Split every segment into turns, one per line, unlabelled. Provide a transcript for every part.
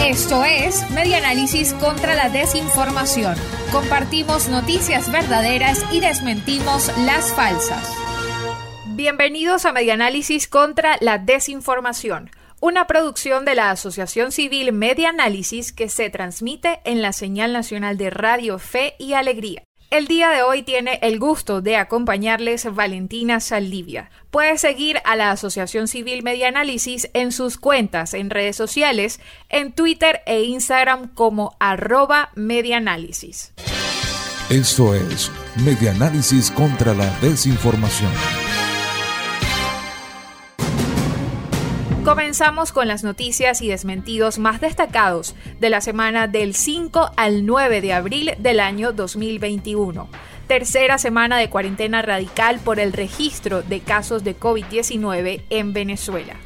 Esto es Media Análisis contra la Desinformación. Compartimos noticias verdaderas y desmentimos las falsas. Bienvenidos a Media Análisis contra la Desinformación, una producción de la Asociación Civil Media Análisis que se transmite en la señal nacional de Radio Fe y Alegría. El día de hoy tiene el gusto de acompañarles Valentina Saldivia. Puede seguir a la Asociación Civil Media Análisis en sus cuentas en redes sociales, en Twitter e Instagram como arroba medianálisis.
Esto es Medianálisis contra la Desinformación.
Comenzamos con las noticias y desmentidos más destacados de la semana del 5 al 9 de abril del año 2021. Tercera semana de cuarentena radical por el registro de casos de COVID-19 en Venezuela.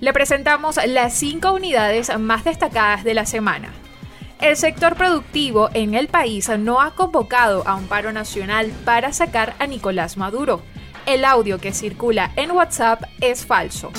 Le presentamos las cinco unidades más destacadas de la semana. El sector productivo en el país no ha convocado a un paro nacional para sacar a Nicolás Maduro. El audio que circula en WhatsApp es falso.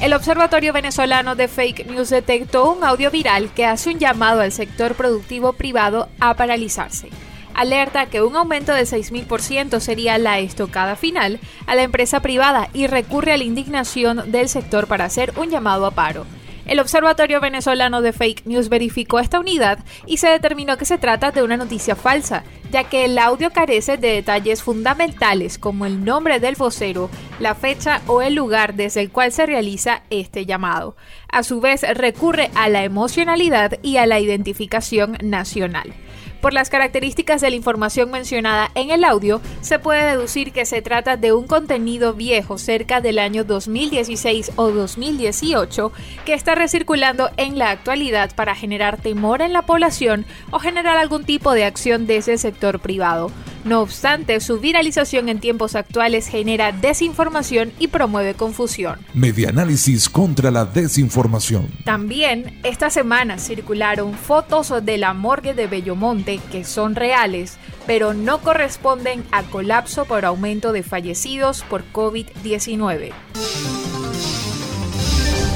El Observatorio Venezolano de Fake News detectó un audio viral que hace un llamado al sector productivo privado a paralizarse. Alerta que un aumento del 6.000% sería la estocada final a la empresa privada y recurre a la indignación del sector para hacer un llamado a paro. El Observatorio Venezolano de Fake News verificó esta unidad y se determinó que se trata de una noticia falsa, ya que el audio carece de detalles fundamentales como el nombre del vocero, la fecha o el lugar desde el cual se realiza este llamado. A su vez, recurre a la emocionalidad y a la identificación nacional. Por las características de la información mencionada en el audio, se puede deducir que se trata de un contenido viejo cerca del año 2016 o 2018 que está recirculando en la actualidad para generar temor en la población o generar algún tipo de acción desde el sector privado. No obstante, su viralización en tiempos actuales genera desinformación y promueve confusión.
Medianálisis contra la desinformación.
También esta semana circularon fotos de la morgue de Bellomonte que son reales, pero no corresponden a colapso por aumento de fallecidos por COVID-19.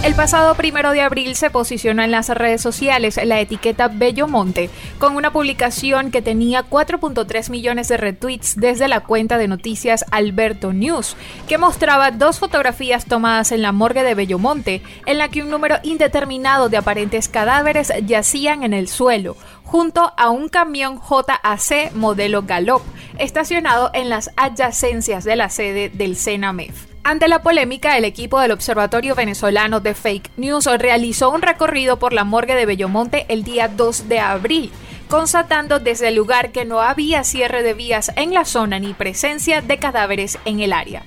El pasado primero de abril se posicionó en las redes sociales la etiqueta Bellomonte con una publicación que tenía 4.3 millones de retweets desde la cuenta de noticias Alberto News, que mostraba dos fotografías tomadas en la morgue de Bellomonte, en la que un número indeterminado de aparentes cadáveres yacían en el suelo, junto a un camión JAC modelo Galop, estacionado en las adyacencias de la sede del CENAMEF. Ante la polémica, el equipo del Observatorio Venezolano de Fake News realizó un recorrido por la morgue de Bellomonte el día 2 de abril, constatando desde el lugar que no había cierre de vías en la zona ni presencia de cadáveres en el área.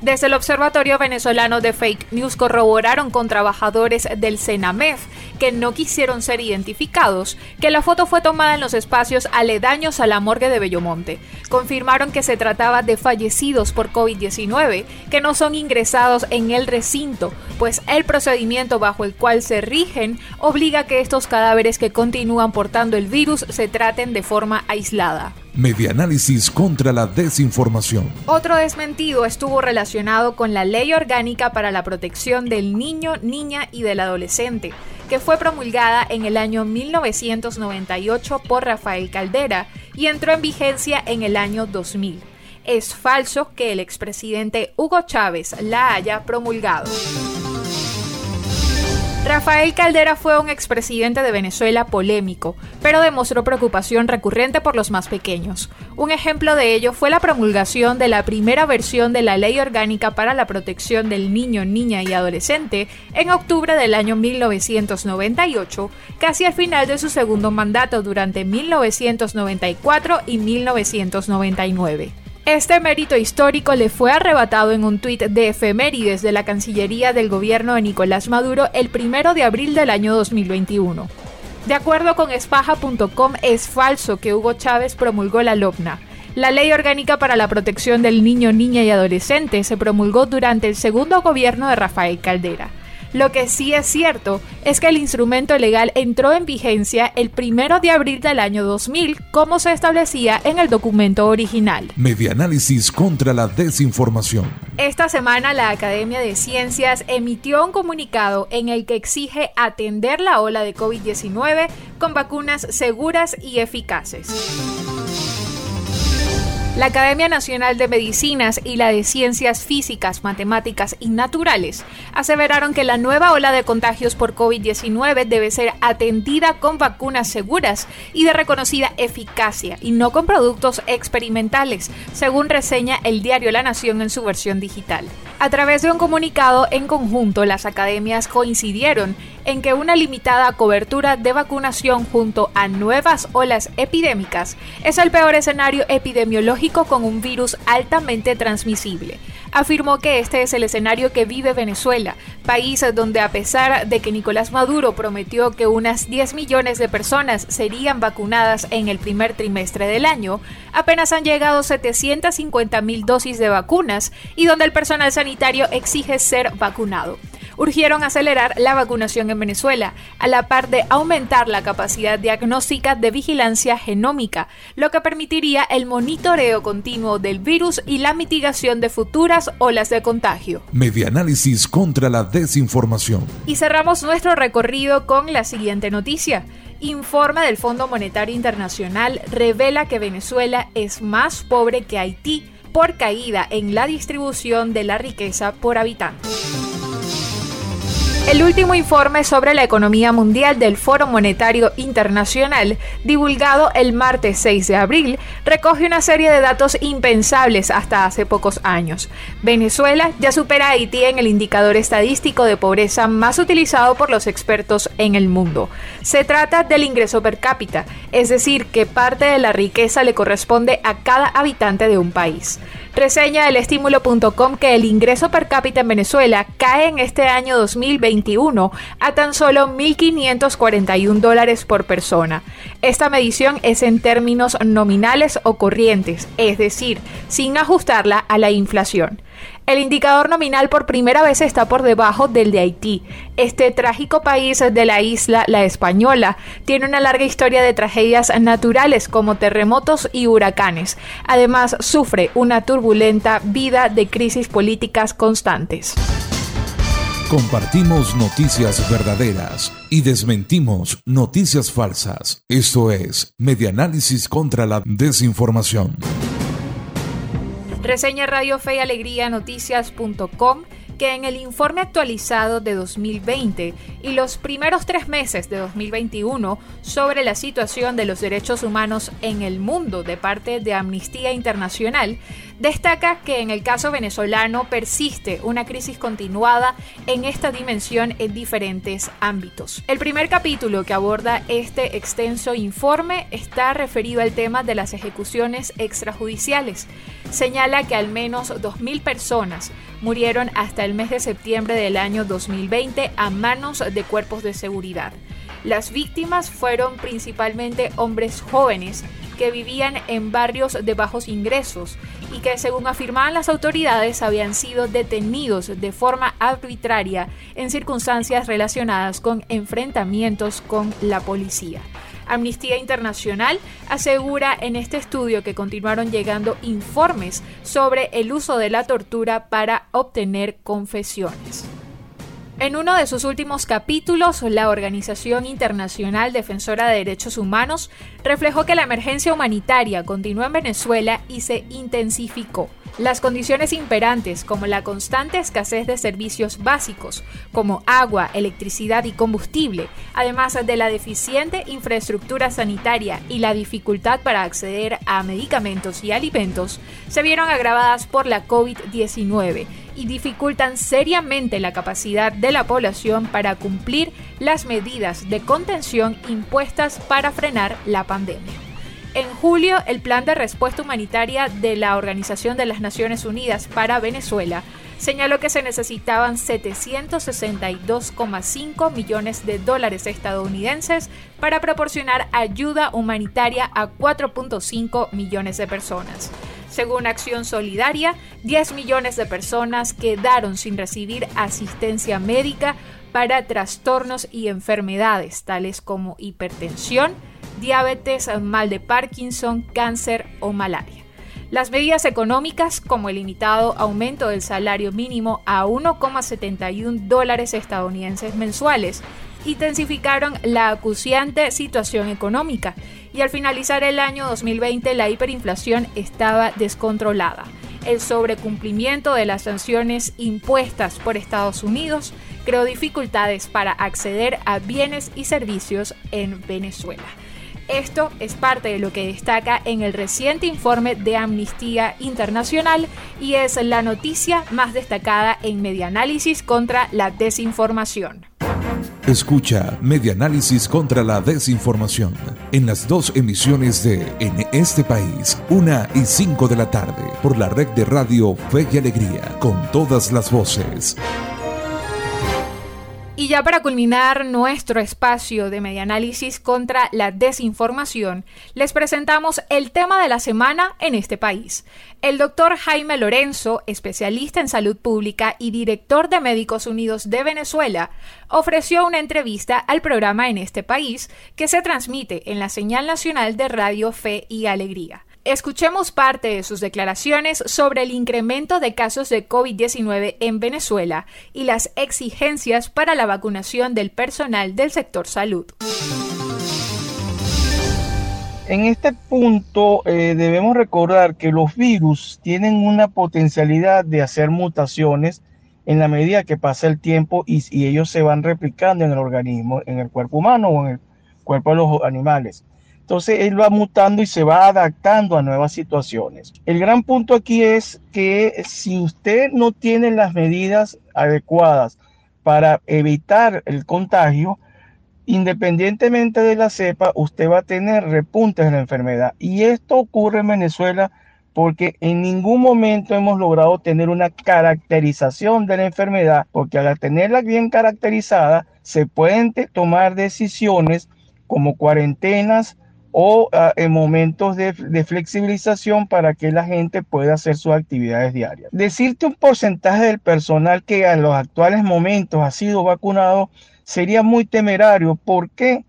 Desde el Observatorio Venezolano de Fake News corroboraron con trabajadores del CENAMEF que no quisieron ser identificados que la foto fue tomada en los espacios aledaños a la morgue de Bellomonte. Confirmaron que se trataba de fallecidos por COVID-19 que no son ingresados en el recinto, pues el procedimiento bajo el cual se rigen obliga a que estos cadáveres que continúan portando el virus se traten de forma aislada.
Medianálisis contra la desinformación.
Otro desmentido estuvo relacionado con la Ley Orgánica para la Protección del Niño, Niña y del Adolescente, que fue promulgada en el año 1998 por Rafael Caldera y entró en vigencia en el año 2000. Es falso que el expresidente Hugo Chávez la haya promulgado. Rafael Caldera fue un expresidente de Venezuela polémico, pero demostró preocupación recurrente por los más pequeños. Un ejemplo de ello fue la promulgación de la primera versión de la Ley Orgánica para la Protección del Niño, Niña y Adolescente en octubre del año 1998, casi al final de su segundo mandato durante 1994 y 1999. Este mérito histórico le fue arrebatado en un tuit de efemérides de la Cancillería del gobierno de Nicolás Maduro el 1 de abril del año 2021. De acuerdo con espaja.com, es falso que Hugo Chávez promulgó la LOPNA. La Ley Orgánica para la Protección del Niño, Niña y Adolescente se promulgó durante el segundo gobierno de Rafael Caldera. Lo que sí es cierto es que el instrumento legal entró en vigencia el primero de abril del año 2000, como se establecía en el documento original.
Medianálisis contra la desinformación.
Esta semana la Academia de Ciencias emitió un comunicado en el que exige atender la ola de COVID-19 con vacunas seguras y eficaces. La Academia Nacional de Medicinas y la de Ciencias Físicas, Matemáticas y Naturales aseveraron que la nueva ola de contagios por COVID-19 debe ser atendida con vacunas seguras y de reconocida eficacia y no con productos experimentales, según reseña el diario La Nación en su versión digital. A través de un comunicado en conjunto, las academias coincidieron en que una limitada cobertura de vacunación junto a nuevas olas epidémicas es el peor escenario epidemiológico con un virus altamente transmisible. Afirmó que este es el escenario que vive Venezuela, país donde a pesar de que Nicolás Maduro prometió que unas 10 millones de personas serían vacunadas en el primer trimestre del año, apenas han llegado 750 mil dosis de vacunas y donde el personal sanitario exige ser vacunado urgieron acelerar la vacunación en Venezuela, a la par de aumentar la capacidad diagnóstica de vigilancia genómica, lo que permitiría el monitoreo continuo del virus y la mitigación de futuras olas de contagio.
Medianálisis contra la desinformación.
Y cerramos nuestro recorrido con la siguiente noticia. Informe del Fondo Monetario Internacional revela que Venezuela es más pobre que Haití por caída en la distribución de la riqueza por habitante. El último informe sobre la economía mundial del Foro Monetario Internacional, divulgado el martes 6 de abril, recoge una serie de datos impensables hasta hace pocos años. Venezuela ya supera a Haití en el indicador estadístico de pobreza más utilizado por los expertos en el mundo. Se trata del ingreso per cápita, es decir, que parte de la riqueza le corresponde a cada habitante de un país. Reseña el estímulo.com que el ingreso per cápita en Venezuela cae en este año 2021 a tan solo 1.541 dólares por persona. Esta medición es en términos nominales o corrientes, es decir, sin ajustarla a la inflación. El indicador nominal por primera vez está por debajo del de Haití. Este trágico país de la isla, la española, tiene una larga historia de tragedias naturales como terremotos y huracanes. Además, sufre una turbulenta vida de crisis políticas constantes.
Compartimos noticias verdaderas y desmentimos noticias falsas. Esto es Medianálisis contra la Desinformación.
Reseña Radio Fe y Alegría Noticias.com que en el informe actualizado de 2020 y los primeros tres meses de 2021 sobre la situación de los derechos humanos en el mundo de parte de Amnistía Internacional, destaca que en el caso venezolano persiste una crisis continuada en esta dimensión en diferentes ámbitos. El primer capítulo que aborda este extenso informe está referido al tema de las ejecuciones extrajudiciales. Señala que al menos 2.000 personas murieron hasta el mes de septiembre del año 2020 a manos de cuerpos de seguridad. Las víctimas fueron principalmente hombres jóvenes que vivían en barrios de bajos ingresos y que según afirmaban las autoridades habían sido detenidos de forma arbitraria en circunstancias relacionadas con enfrentamientos con la policía. Amnistía Internacional asegura en este estudio que continuaron llegando informes sobre el uso de la tortura para obtener confesiones. En uno de sus últimos capítulos, la Organización Internacional Defensora de Derechos Humanos reflejó que la emergencia humanitaria continuó en Venezuela y se intensificó. Las condiciones imperantes, como la constante escasez de servicios básicos, como agua, electricidad y combustible, además de la deficiente infraestructura sanitaria y la dificultad para acceder a medicamentos y alimentos, se vieron agravadas por la COVID-19 y dificultan seriamente la capacidad de la población para cumplir las medidas de contención impuestas para frenar la pandemia. En julio, el Plan de Respuesta Humanitaria de la Organización de las Naciones Unidas para Venezuela señaló que se necesitaban 762,5 millones de dólares estadounidenses para proporcionar ayuda humanitaria a 4.5 millones de personas. Según Acción Solidaria, 10 millones de personas quedaron sin recibir asistencia médica para trastornos y enfermedades tales como hipertensión, diabetes, mal de Parkinson, cáncer o malaria. Las medidas económicas, como el limitado aumento del salario mínimo a 1,71 dólares estadounidenses mensuales, intensificaron la acuciante situación económica y al finalizar el año 2020 la hiperinflación estaba descontrolada. El sobrecumplimiento de las sanciones impuestas por Estados Unidos creó dificultades para acceder a bienes y servicios en Venezuela. Esto es parte de lo que destaca en el reciente informe de Amnistía Internacional y es la noticia más destacada en Medianálisis contra la desinformación.
Escucha Medianálisis contra la desinformación en las dos emisiones de En este país, una y cinco de la tarde, por la red de radio Fe y Alegría, con todas las voces.
Y ya para culminar nuestro espacio de medianálisis contra la desinformación, les presentamos el tema de la semana en este país. El doctor Jaime Lorenzo, especialista en salud pública y director de Médicos Unidos de Venezuela, ofreció una entrevista al programa en este país que se transmite en la señal nacional de Radio Fe y Alegría. Escuchemos parte de sus declaraciones sobre el incremento de casos de COVID-19 en Venezuela y las exigencias para la vacunación del personal del sector salud.
En este punto eh, debemos recordar que los virus tienen una potencialidad de hacer mutaciones en la medida que pasa el tiempo y, y ellos se van replicando en el organismo, en el cuerpo humano o en el cuerpo de los animales. Entonces él va mutando y se va adaptando a nuevas situaciones. El gran punto aquí es que si usted no tiene las medidas adecuadas para evitar el contagio, independientemente de la cepa, usted va a tener repuntes de la enfermedad. Y esto ocurre en Venezuela porque en ningún momento hemos logrado tener una caracterización de la enfermedad, porque al tenerla bien caracterizada, se pueden tomar decisiones como cuarentenas, o ah, en momentos de, flexibilización para que la gente pueda hacer sus actividades diarias. Decirte un porcentaje del personal que en los actuales momentos ha sido vacunado sería muy temerario porque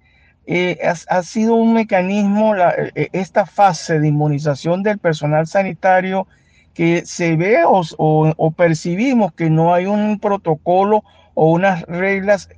eh, ha, sido un mecanismo, eh, esta fase de inmunización del personal sanitario que se ve o percibimos que no hay un protocolo o unas reglas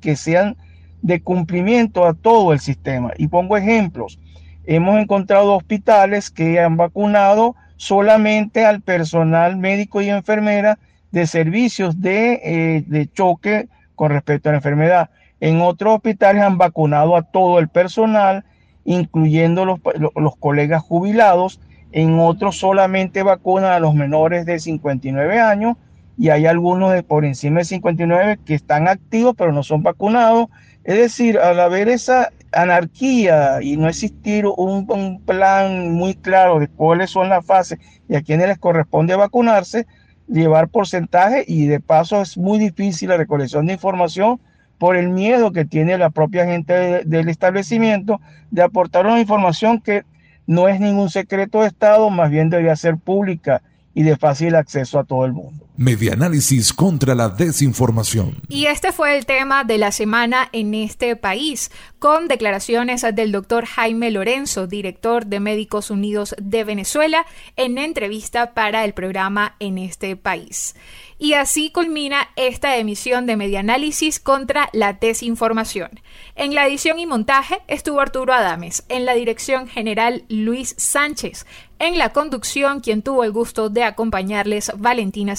que sean de cumplimiento a todo el sistema. Y pongo ejemplos. Hemos encontrado hospitales que han vacunado solamente al personal médico y enfermera de servicios de, eh, de choque con respecto a la enfermedad. En otros hospitales han vacunado a todo el personal, incluyendo los, los colegas jubilados. En otros solamente vacunan a los menores de 59 años y hay algunos de por encima de 59 que están activos pero no son vacunados es decir, al haber esa anarquía y no existir un, plan muy claro de cuáles son las fases y a quiénes les corresponde vacunarse, llevar porcentaje y de paso es muy difícil la recolección de información por el miedo que tiene la propia gente del establecimiento de aportar una información que no es ningún secreto de Estado, más bien debería ser pública y de fácil acceso a todo el mundo.
Medianálisis contra la desinformación.
Y este fue el tema de la semana en este país, con declaraciones del doctor Jaime Lorenzo, director de Médicos Unidos de Venezuela, en entrevista para el programa en este país. Y así culmina esta emisión de Medianálisis contra la desinformación. En la edición y montaje estuvo Arturo Adames, en la dirección general Luis Sánchez, en la conducción quien tuvo el gusto de acompañarles Valentina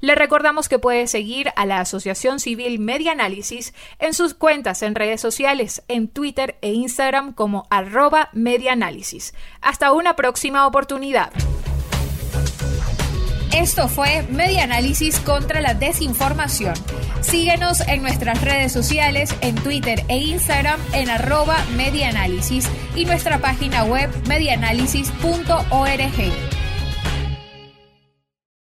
Le recordamos que puede seguir a la Asociación Civil Medianálisis en sus cuentas en redes sociales, en Twitter e Instagram como arroba medianálisis. Hasta una próxima oportunidad. Esto fue Media Análisis contra la Desinformación. Síguenos en nuestras redes sociales, en Twitter e Instagram en arroba medianálisis y nuestra página web medianálisis.org.